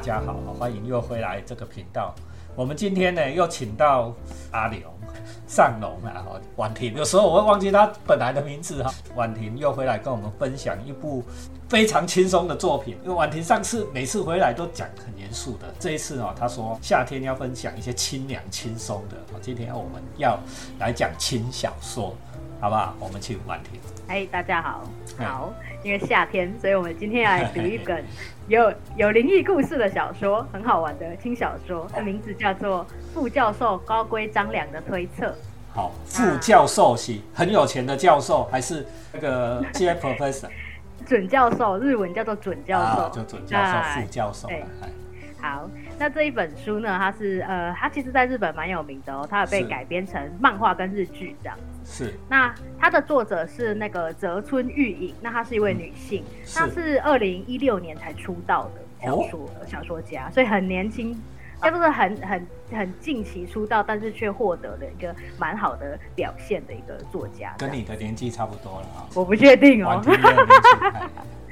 大家好，欢迎又回来这个频道。我们今天呢又请到阿龙、尚龙啊，婉婷。有时候我会忘记他本来的名字哈。婉婷又回来跟我们分享一部非常轻松的作品。因为婉婷上次每次回来都讲很严肃的，这一次哦，他说夏天要分享一些清凉轻松的。今天我们要来讲轻小说，好不好？我们请婉婷。哎，大家好，好。因为夏天，所以我们今天要来读一本 有有灵异故事的小说，很好玩的轻小说。它名字叫做《副教授高规张良的推测》。好，副教授是很有钱的教授，还是那个 J Professor？准教授，日文叫做准教授，就准教授、副教授。好，那这一本书呢？它是呃，它其实在日本蛮有名的哦。它有被改编成漫画跟日剧这样。是。那它的作者是那个泽村玉影，那她是一位女性，她是二零一六年才出道的小说小说家，所以很年轻，她不是很很很近期出道，但是却获得了一个蛮好的表现的一个作家。跟你的年纪差不多了啊？我不确定哦。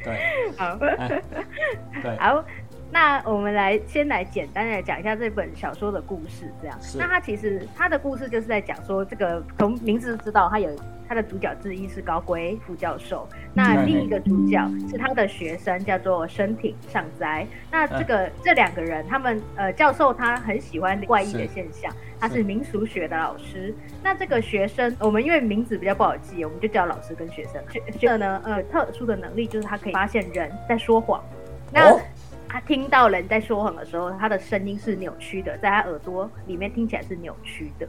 对。好。对。好。那我们来先来简单的讲一下这本小说的故事，这样。那它其实它的故事就是在讲说，这个从名字就知道，它有它的主角之一是高龟副教授，那另一个主角是他的学生叫做深町上哉。那这个这两个人，他们呃教授他很喜欢怪异的现象，他是民俗学的老师。那这个学生，我们因为名字比较不好记，我们就叫老师跟学生。学生呢，呃，特殊的能力就是他可以发现人在说谎。那他听到人在说谎的时候，他的声音是扭曲的，在他耳朵里面听起来是扭曲的。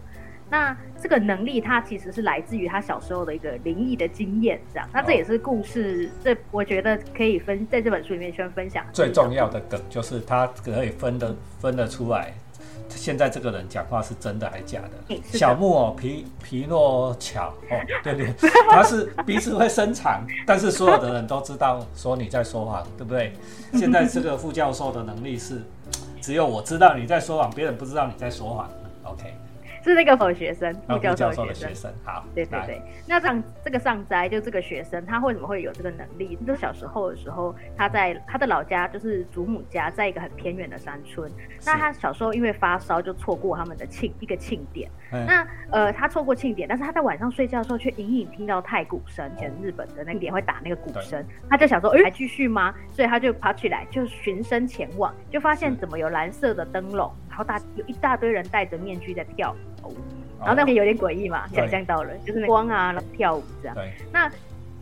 那这个能力，他其实是来自于他小时候的一个灵异的经验，这样。那这也是故事，这我觉得可以分在这本书里面先分享。最重要的梗就是他可以分得分得出来。现在这个人讲话是真的还是假的？小木偶皮皮诺乔哦，对 对，他是鼻子会伸长，但是所有的人都知道说你在说谎，对不对？现在这个副教授的能力是，只有我知道你在说谎，别人不知道你在说谎。OK。是那个否学生，副教授的学生。好，对对对。那上这个上斋就这个学生，他为什么会有这个能力？就是小时候的时候，他在他的老家，就是祖母家，在一个很偏远的山村。那他小时候因为发烧，就错过他们的庆一个庆典。那呃，他错过庆典，但是他在晚上睡觉的时候，却隐隐听到太鼓声，前日本的那个点会打那个鼓声。他就想说，哎，还继续吗？所以他就爬起来，就循声前往，就发现怎么有蓝色的灯笼，然后大有一大堆人戴着面具在跳舞。然后那边有点诡异嘛，想象到了，就是光啊，然后跳舞这样。那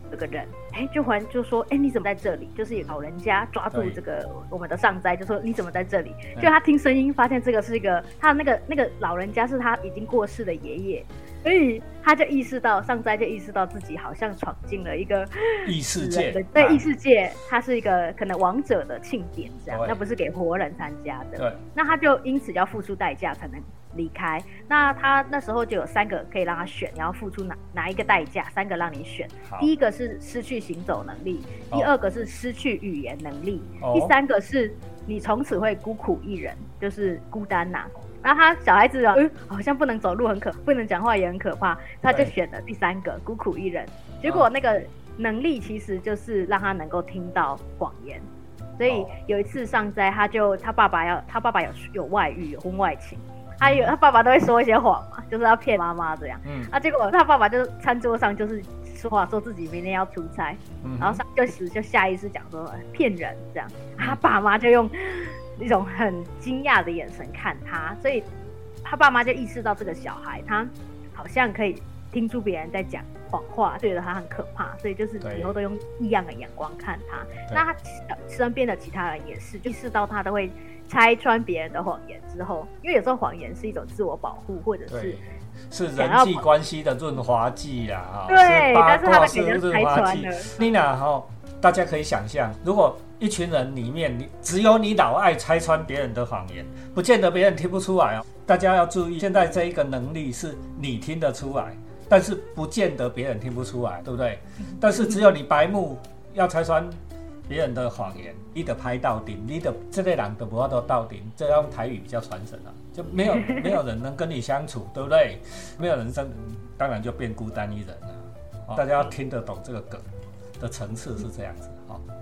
这个人，哎，就还就说，哎，你怎么在这里？就是有老人家抓住这个我们的上斋，就说你怎么在这里？就他听声音，发现这个是一个他那个那个老人家是他已经过世的爷爷，所以他就意识到上斋就意识到自己好像闯进了一个异世界，对异世界，他是一个可能王者的庆典这样，那不是给活人参加的。对，那他就因此要付出代价才能。离开，那他那时候就有三个可以让他选，你要付出哪哪一个代价？三个让你选，第一个是失去行走能力，第二个是失去语言能力，第三个是你从此会孤苦一人，就是孤单呐。然后他小孩子啊，嗯，好像不能走路很可，不能讲话也很可怕，他就选了第三个孤苦一人。结果那个能力其实就是让他能够听到谎言，所以有一次上灾，他就他爸爸要他爸爸有有外遇，有婚外情。他有他爸爸都会说一些谎嘛，就是要骗妈妈这样。嗯，啊，结果他爸爸就餐桌上就是说话，说自己明天要出差，然后上就是就下意识讲说骗人这样。他爸妈就用一种很惊讶的眼神看他，所以他爸妈就意识到这个小孩他好像可以听出别人在讲谎话，觉得他很可怕，所以就是以后都用异样的眼光看他。那他身边的其他人也是，意识到他都会。拆穿别人的谎言之后，因为有时候谎言是一种自我保护，或者是是人际关系的润滑剂啦，哈。对，但是他们给人拆穿了。妮娜哈，大家可以想象，如果一群人里面，你只有你老爱拆穿别人的谎言，不见得别人听不出来哦。大家要注意，现在这一个能力是你听得出来，但是不见得别人听不出来，对不对？但是只有你白目要拆穿。别人的谎言，你得拍到顶，你的这类人都不要都到顶，这样台语比较传神啊，就没有 没有人能跟你相处，对不对？没有人生，当然就变孤单一人了。大家要听得懂这个梗的层次是这样子，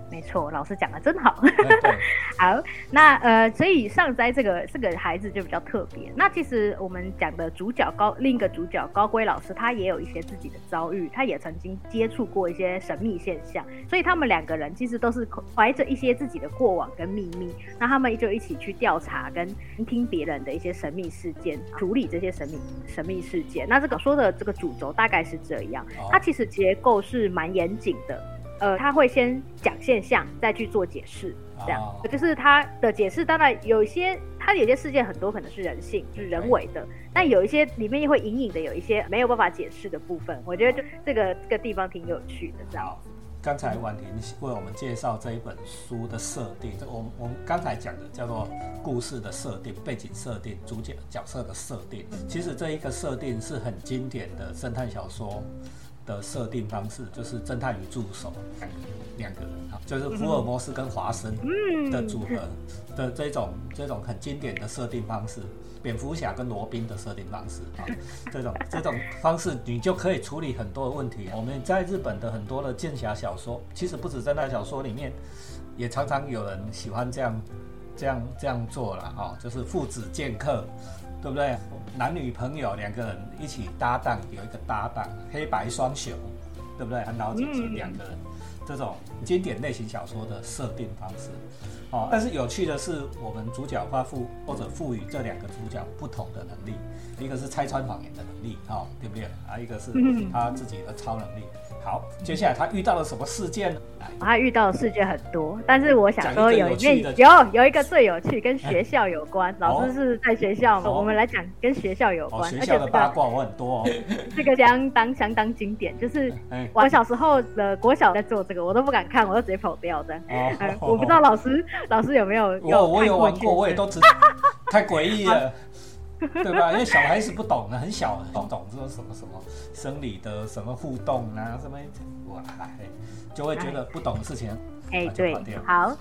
没错，老师讲的真好。好，那呃，所以上斋这个这个孩子就比较特别。那其实我们讲的主角高另一个主角高龟老师，他也有一些自己的遭遇，他也曾经接触过一些神秘现象。所以他们两个人其实都是怀着一些自己的过往跟秘密，那他们就一起去调查跟听别人的一些神秘事件，处理这些神秘神秘事件。那这个说的这个主轴大概是这样，它其实结构是蛮严谨的。呃，他会先讲现象，再去做解释，这样就是他的解释。当然，有一些他有些事件很多可能是人性，就是人为的，但有一些里面又会隐隐的有一些没有办法解释的部分。我觉得就这个这个地方挺有趣的，这样。刚才婉婷为我们介绍这一本书的设定，我我们刚才讲的叫做故事的设定、背景设定、主角角色的设定。其实这一个设定是很经典的侦探小说。的设定方式就是侦探与助手两个两个人啊，就是福尔摩斯跟华生的组合的这种这种很经典的设定方式，蝙蝠侠跟罗宾的设定方式啊，这种这种方式你就可以处理很多的问题。我们在日本的很多的剑侠小说，其实不止侦探小说里面，也常常有人喜欢这样这样这样做了啊，就是父子剑客。对不对？男女朋友两个人一起搭档，有一个搭档黑白双雄，对不对？很老姐姐两个人，这种经典类型小说的设定方式。哦，但是有趣的是，我们主角发赋或者赋予这两个主角不同的能力，一个是拆穿谎言的能力，哦，对不对？啊，一个是他自己的超能力。好，接下来他遇到了什么事件呢？他遇到的事件很多，但是我想说有一有有一个最有趣，跟学校有关。老师是在学校嘛，我们来讲跟学校有关。学校的八卦我很多哦。这个相当相当经典，就是我小时候的国小在做这个，我都不敢看，我都直接跑掉的。我不知道老师老师有没有？我我有玩过，我也都知道，太诡异了。对吧？因为小孩子不懂的，很小，不懂这种什么什么生理的什么互动啊，什么哇，就会觉得不懂的事情，哎，对，好。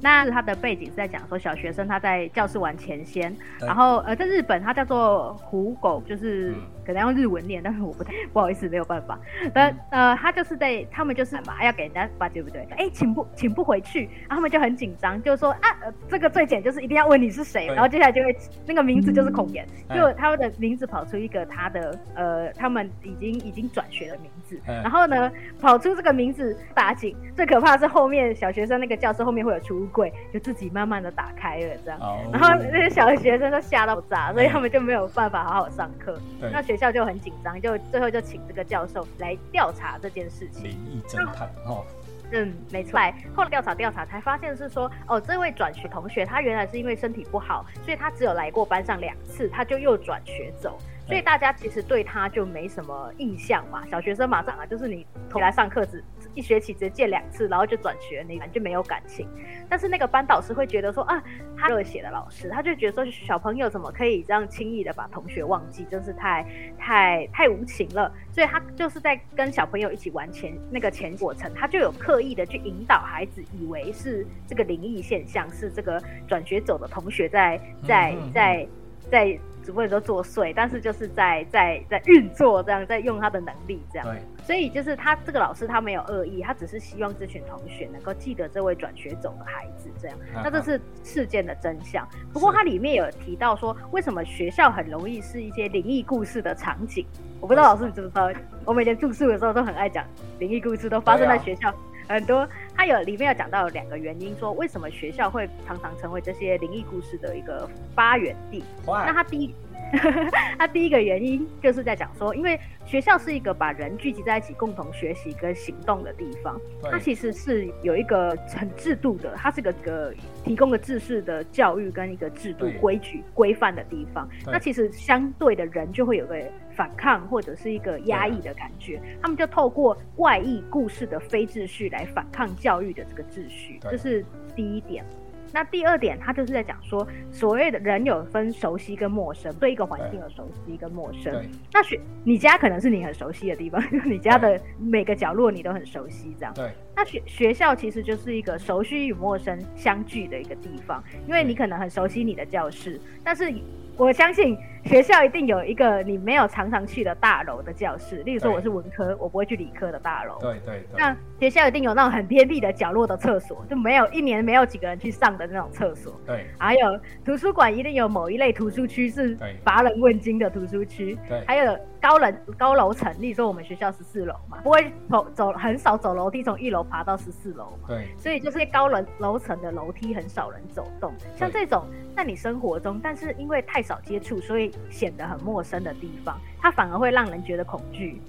那他的背景是在讲说，小学生他在教室玩前先，然后呃，在日本他叫做虎狗，就是可能用日文念，但是我不太不好意思，没有办法。但呃，他就是在他们就是嘛，要给人家发对不对？哎，请不请不回去，然后他们就很紧张，就说啊，这个最简就是一定要问你是谁，然后接下来就会那个名字就是孔岩，就他们的名字跑出一个他的呃，他们已经已经转学的名字，然后呢跑出这个名字打紧，最可怕是后面小学生那个教室后面会有储物。柜就自己慢慢的打开了，这样，然后那些小学生都吓到炸，所以他们就没有办法好好上课。那学校就很紧张，就最后就请这个教授来调查这件事情。灵异侦探哦，嗯，没错。后来调查调查才发现是说，哦，这位转学同学他原来是因为身体不好，所以他只有来过班上两次，他就又转学走。所以大家其实对他就没什么印象嘛。小学生马上啊，就是你回来上课只一学期只见两次，然后就转学，你就没有感情。但是那个班导师会觉得说啊，他热血的老师，他就觉得说小朋友怎么可以这样轻易的把同学忘记，真是太太太无情了。所以他就是在跟小朋友一起玩前那个前过程，他就有刻意的去引导孩子，以为是这个灵异现象，是这个转学走的同学在在在在。只不过说作祟，但是就是在在在运作，这样在用他的能力，这样。对。所以就是他这个老师他没有恶意，他只是希望这群同学能够记得这位转学走的孩子，这样。那这是事件的真相。不过它里面有提到说，为什么学校很容易是一些灵异故事的场景？我不知道老师你知不知道？我每天住宿的时候都很爱讲灵异故事，都发生在学校。很多，他有里面有讲到两个原因，说为什么学校会常常成为这些灵异故事的一个发源地。那他第一，他第一个原因就是在讲说，因为学校是一个把人聚集在一起共同学习跟行动的地方，它其实是有一个很制度的，它是个个提供个制式的教育跟一个制度规矩规范的地方。那其实相对的人就会有个。反抗或者是一个压抑的感觉，他们就透过怪异故事的非秩序来反抗教育的这个秩序，这是第一点。那第二点，他就是在讲说，所谓的人有分熟悉跟陌生，对一个环境有熟悉跟陌生。那学你家可能是你很熟悉的地方，你家的每个角落你都很熟悉，这样。对。那学学校其实就是一个熟悉与陌生相聚的一个地方，因为你可能很熟悉你的教室，但是我相信。学校一定有一个你没有常常去的大楼的教室，例如说我是文科，我不会去理科的大楼。对对。那学校一定有那种很偏僻的角落的厕所，就没有一年没有几个人去上的那种厕所。对。还有图书馆一定有某一类图书区是乏人问津的图书区。对。还有高楼高楼层，例如说我们学校十四楼嘛，不会走走很少走楼梯从一楼爬到十四楼嘛。对。所以就是高楼楼层的楼梯很少人走动，像这种在你生活中，但是因为太少接触，所以显得很。陌生的地方，它反而会让人觉得恐惧。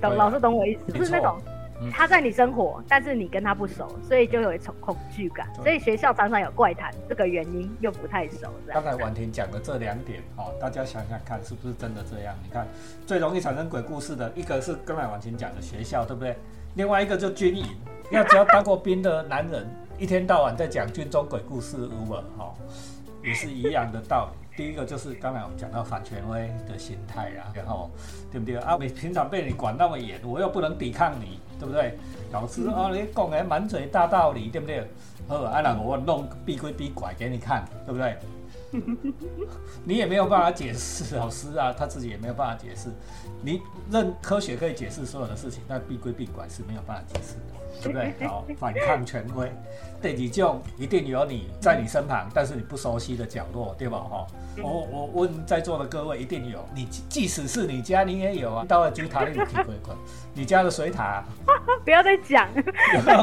懂老师懂我意思，就是那种他在你生活，但是你跟他不熟，所以就有一种恐惧感。所以学校常常有怪谈，这个原因又不太熟。刚才婉婷讲的这两点，哦，大家想想看，是不是真的这样？你看，最容易产生鬼故事的一个是刚才婉婷讲的学校，对不对？另外一个就军营，要只要当过兵的男人，一天到晚在讲军中鬼故事，如果哈，也是一样的道理。第一个就是刚才我们讲到反权威的心态啊，然后对不对啊？你平常被你管那么严，我又不能抵抗你，对不对？老师啊，你讲的满嘴大道理，对不对？好，啊，那我弄逼归逼拐给你看，对不对？你也没有办法解释，老师啊，他自己也没有办法解释。你认科学可以解释所有的事情，但闭归逼拐是没有办法解释的。对不对？好，反抗权威，对你就一定有你在你身旁，但是你不熟悉的角落，对吧？哈，我我问在座的各位，一定有你，即使是你家，你也有啊。到了水塔里体会过，你家的水塔，不要再讲，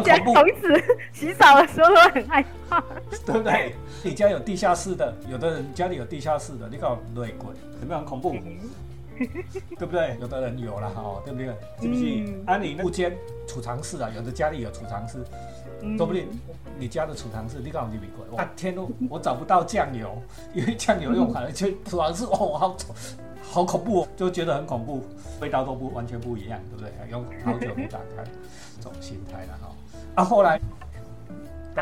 讲从此洗澡的时候都很害怕，对不对？你家有地下室的，有的人家里有地下室的，你搞内鬼，有没有很恐怖？对不对？有的人有了哈，对不对？是不是？安你物间储藏室啊，有的家里有储藏室，说不定你家的储藏室，你告诉你没鬼，哇天哦，我找不到酱油，因为酱油用完了，就储藏室哦，好好恐怖哦，就觉得很恐怖，味道都不完全不一样，对不对？用好久没打开，这种心态了哈。啊，后来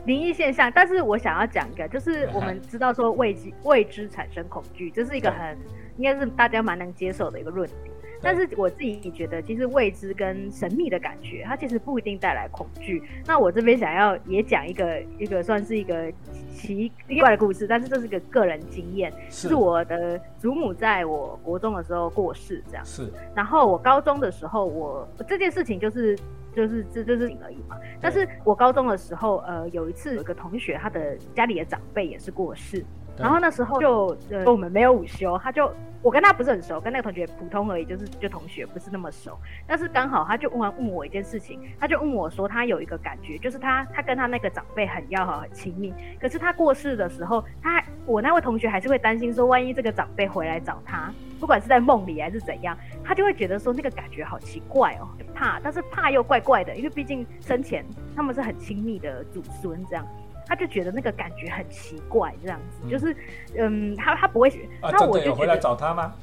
灵异现象，但是我想要讲一个，就是我们知道说未知未知产生恐惧，这是一个很。应该是大家蛮能接受的一个论点，但是我自己觉得，其实未知跟神秘的感觉，它其实不一定带来恐惧。那我这边想要也讲一个一个算是一个奇怪的故事，但是这是个个人经验，是我的祖母在我国中的时候过世，这样是。然后我高中的时候，我这件事情就是就是这就是而已嘛。但是我高中的时候，呃，有一次有一个同学，他的家里的长辈也是过世。然后那时候就呃我们没有午休，他就我跟他不是很熟，跟那个同学普通而已，就是就同学不是那么熟。但是刚好他就问完问我一件事情，他就问我说他有一个感觉，就是他他跟他那个长辈很要好很亲密，可是他过世的时候，他我那位同学还是会担心说，万一这个长辈回来找他，不管是在梦里还是怎样，他就会觉得说那个感觉好奇怪哦，怕，但是怕又怪怪的，因为毕竟生前他们是很亲密的祖孙这样。他就觉得那个感觉很奇怪，这样子，就是，嗯，他他不会，那我就回来找他吗？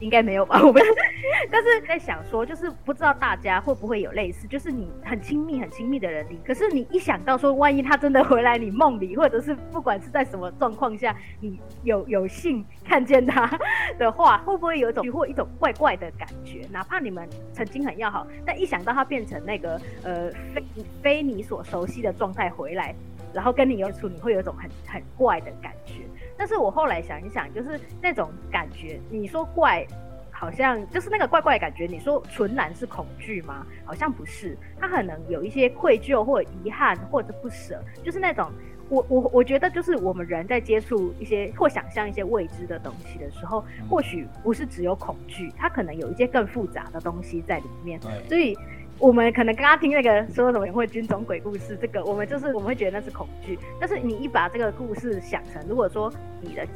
应该没有吧，我们，但是在想说，就是不知道大家会不会有类似，就是你很亲密、很亲密的人，你可是你一想到说，万一他真的回来你梦里，或者是不管是在什么状况下，你有有幸看见他的话，会不会有一种或一种怪怪的感觉？哪怕你们曾经很要好，但一想到他变成那个呃非非你所熟悉的状态回来。然后跟你有处，你会有一种很很怪的感觉。但是我后来想一想，就是那种感觉，你说怪，好像就是那个怪怪的感觉。你说纯然是恐惧吗？好像不是，他可能有一些愧疚或遗憾或者不舍，就是那种我我我觉得就是我们人在接触一些或想象一些未知的东西的时候，或许不是只有恐惧，它可能有一些更复杂的东西在里面。所以。我们可能刚刚听那个说什么会军种鬼故事，这个我们就是我们会觉得那是恐惧。但是你一把这个故事想成，如果说你的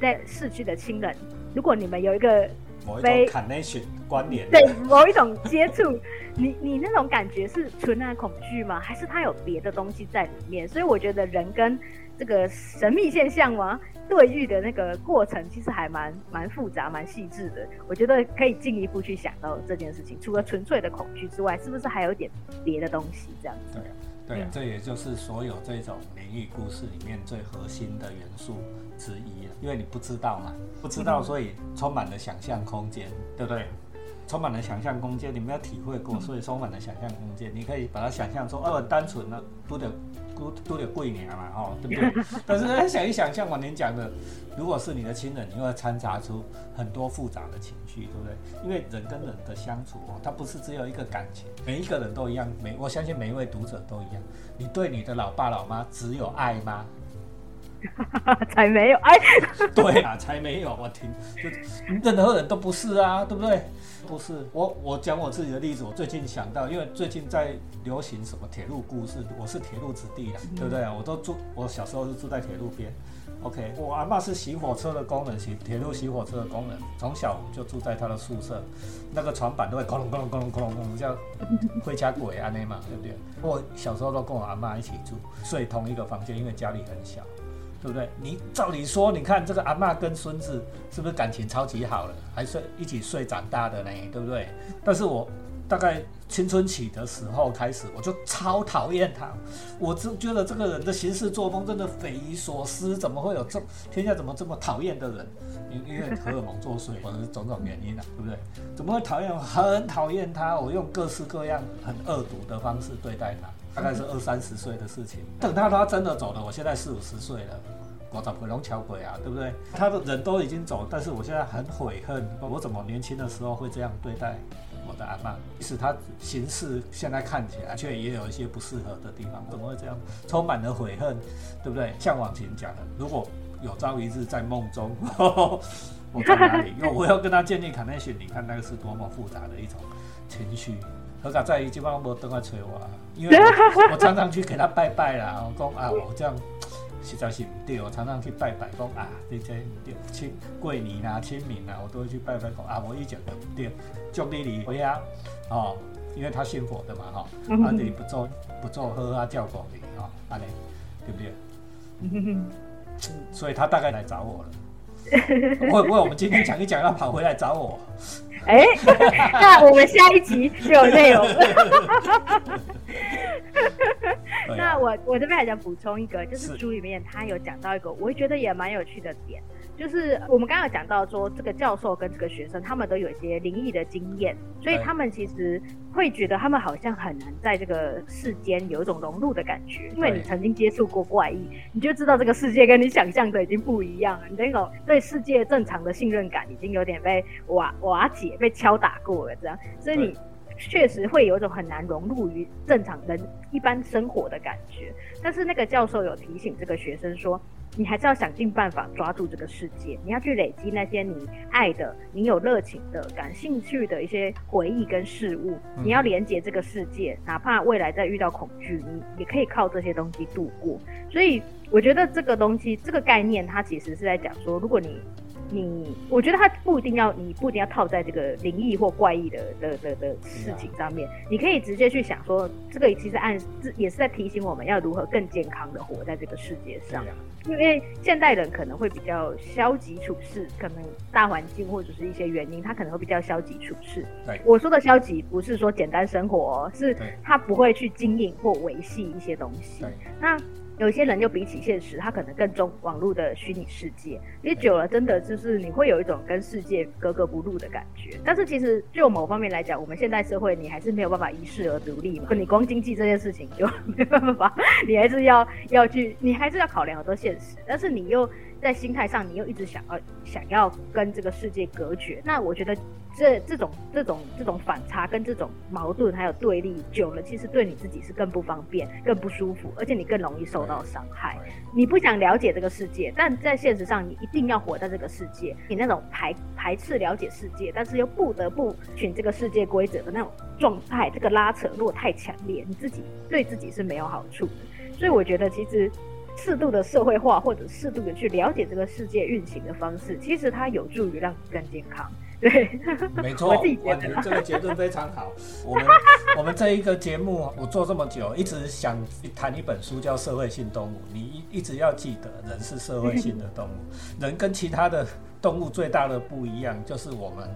在逝去的亲人，如果你们有一个非 connection 关联，对某一种接触，你你那种感觉是纯然恐惧吗？还是它有别的东西在里面？所以我觉得人跟这个神秘现象吗？对遇的那个过程其实还蛮蛮复杂、蛮细致的。我觉得可以进一步去想到这件事情，除了纯粹的恐惧之外，是不是还有点别的东西？这样子。对，对，这也就是所有这种灵异故事里面最核心的元素之一了。因为你不知道嘛，不知道，所以充满了想象空间，对不对？充满了想象空间，你没有体会过，所以充满了想象空间。你可以把它想象说，哦，单纯的，都得都都得贵年嘛，哦，对不对？但是想一想，像我您讲的，如果是你的亲人，你会掺杂出很多复杂的情绪，对不对？因为人跟人的相处哦，它不是只有一个感情，每一个人都一样，每我相信每一位读者都一样。你对你的老爸老妈只有爱吗？才没有哎，对啊，才没有。我听，就任何人都不是啊，对不对？不是我，我讲我自己的例子。我最近想到，因为最近在流行什么铁路故事，我是铁路子弟啊，对不对啊？我都住，我小时候是住在铁路边。OK，我阿妈是洗火车的工人，洗铁路洗火车的工人，从小就住在他的宿舍，那个床板都会咕隆咕隆咕隆咕隆咕隆，叫会 家鬼安内嘛，对不对？我小时候都跟我阿妈一起住，睡同一个房间，因为家里很小。对不对？你照理说，你看这个阿妈跟孙子是不是感情超级好了？还是一起睡长大的呢？对不对？但是我大概青春期的时候开始，我就超讨厌他。我就觉得这个人的行事作风真的匪夷所思，怎么会有这天下怎么这么讨厌的人？因因为荷尔蒙作祟，或者是种种原因啊，对不对？怎么会讨厌？很讨厌他，我用各式各样很恶毒的方式对待他。大概是二三十岁的事情。等他他真的走了，我现在四五十岁了，我找回龙桥鬼啊，对不对？他的人都已经走，但是我现在很悔恨，我怎么年轻的时候会这样对待我的阿妈？即使他行事现在看起来，却也有一些不适合的地方，怎么会这样？充满了悔恨，对不对？像往前讲的，如果有朝一日在梦中，我在哪里？因 为我要跟他建立 connection，你看那个是多么复杂的一种情绪。何卡在于基本上没等来催我，因为我 我常常去给他拜拜啦。我讲啊，我这样实在是唔对，我常常去拜拜，讲啊，这这唔对，清过年啊、清明啊，我都会去拜拜，讲啊，我一讲就唔对，祝你离回啊，哦，因为他信佛的嘛，哈，啊，你不做不做喝啊叫狗你，哈，安尼对不对？所以他大概来找我了。会不会我们今天讲一讲，要跑回来找我？哎，那我们下一集就有内容。那我我这边还想补充一个，就是。书里面他有讲到一个，我会觉得也蛮有趣的点。就是我们刚刚讲到说，这个教授跟这个学生，他们都有一些灵异的经验，所以他们其实会觉得他们好像很难在这个世间有一种融入的感觉，因为你曾经接触过怪异，你就知道这个世界跟你想象的已经不一样了，你那种对世界正常的信任感已经有点被瓦瓦解、被敲打过了，这样，所以你确实会有一种很难融入于正常人一般生活的感觉。但是那个教授有提醒这个学生说。你还是要想尽办法抓住这个世界，你要去累积那些你爱的、你有热情的、感兴趣的一些回忆跟事物。你要连接这个世界，哪怕未来再遇到恐惧，你也可以靠这些东西度过。所以，我觉得这个东西、这个概念，它其实是在讲说，如果你。你，我觉得他不一定要，你不一定要套在这个灵异或怪异的的的的事情上面，你可以直接去想说，这个其实暗也是在提醒我们要如何更健康的活在这个世界上。因为现代人可能会比较消极处事，可能大环境或者是一些原因，他可能会比较消极处事。我说的消极不是说简单生活，是他不会去经营或维系一些东西。那。有些人就比起现实，他可能更重网络的虚拟世界，因为久了，真的就是你会有一种跟世界格格不入的感觉。但是其实就某方面来讲，我们现代社会你还是没有办法一世而独立嘛。你光经济这件事情就没办法，你还是要要去，你还是要考量很多现实。但是你又在心态上，你又一直想要想要跟这个世界隔绝。那我觉得。这这种这种这种反差跟这种矛盾还有对立久了，其实对你自己是更不方便、更不舒服，而且你更容易受到伤害。你不想了解这个世界，但在现实上你一定要活在这个世界。你那种排排斥了解世界，但是又不得不循这个世界规则的那种状态，这个拉扯如果太强烈，你自己对自己是没有好处的。所以我觉得，其实适度的社会化或者适度的去了解这个世界运行的方式，其实它有助于让你更健康。对，没 错，我觉得这个结论非常好。我们我们这一个节目，我做这么久，一直想谈一本书，叫《社会性动物》。你一一直要记得，人是社会性的动物。人跟其他的动物最大的不一样，就是我们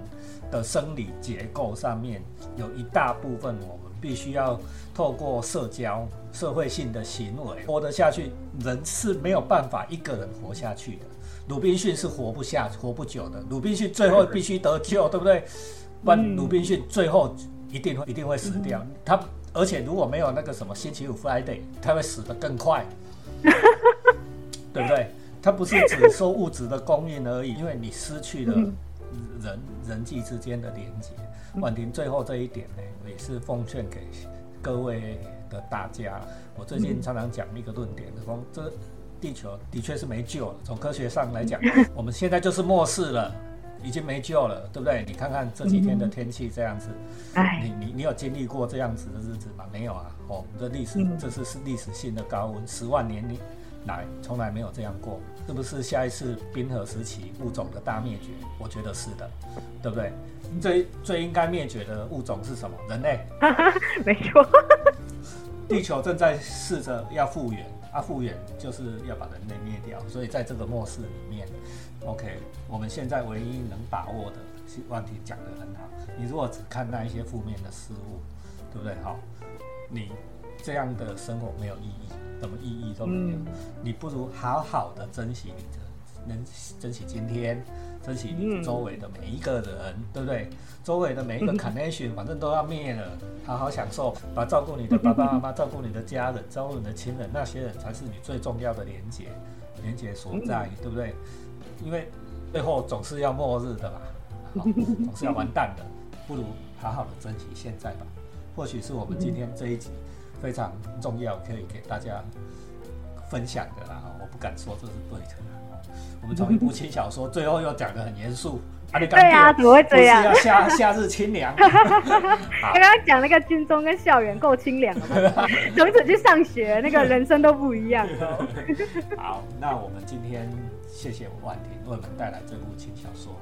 的生理结构上面有一大部分，我们必须要透过社交、社会性的行为活得下去。人是没有办法一个人活下去的。鲁滨逊是活不下、活不久的。鲁滨逊最后必须得救，对不对？不然鲁滨逊最后一定会一定会死掉。他而且如果没有那个什么星期五 Friday，他会死得更快，对不对？他不是只说物质的供应而已，因为你失去了人人际之间的连接。婉婷最后这一点呢，也是奉劝给各位的大家。我最近常常讲一个论点，说这地球的确是没救了。从科学上来讲，我们现在就是末世了，已经没救了，对不对？你看看这几天的天气这样子，你你你有经历过这样子的日子吗？没有啊。哦，我们的历史这是是历史性的高温，十万年来从来没有这样过。是不是下一次冰河时期物种的大灭绝？我觉得是的，对不对？最最应该灭绝的物种是什么？人类。没错。地球正在试着要复原，啊，复原就是要把人类灭掉。所以在这个末世里面，OK，我们现在唯一能把握的，问题讲得很好。你如果只看那一些负面的事物，对不对？好，你这样的生活没有意义，什么意义都没有。你不如好好的珍惜你的。能珍惜今天，珍惜你周围的每一个人，对不对？周围的每一个 connection，反正都要灭了，好好享受，把照顾你的爸爸妈妈，照顾你的家人，照顾你的亲人，那些人才是你最重要的连接，连接所在，对不对？因为最后总是要末日的嘛，总是要完蛋的，不如好好的珍惜现在吧。或许是我们今天这一集非常重要，可以给大家分享的啦。我不敢说这是对的。我们从一部轻小说，最后又讲的很严肃。对啊，怎么会这样？要夏夏日清凉。刚刚讲那个军中跟校园够清凉了，从此去上学，那个人生都不一样。好，那我们今天谢谢万婷为我们带来这部轻小说，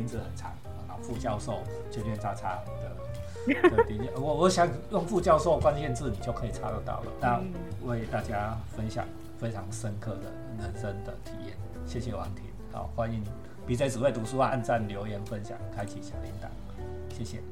名字很长，啊，副教授圈圈叉叉的的我我想用副教授关键字，你就可以查得到了。那为大家分享非常深刻的人生的体验。谢谢王婷，好，欢迎 BJ 只会读书啊，按赞、留言、分享、开启小铃铛，谢谢。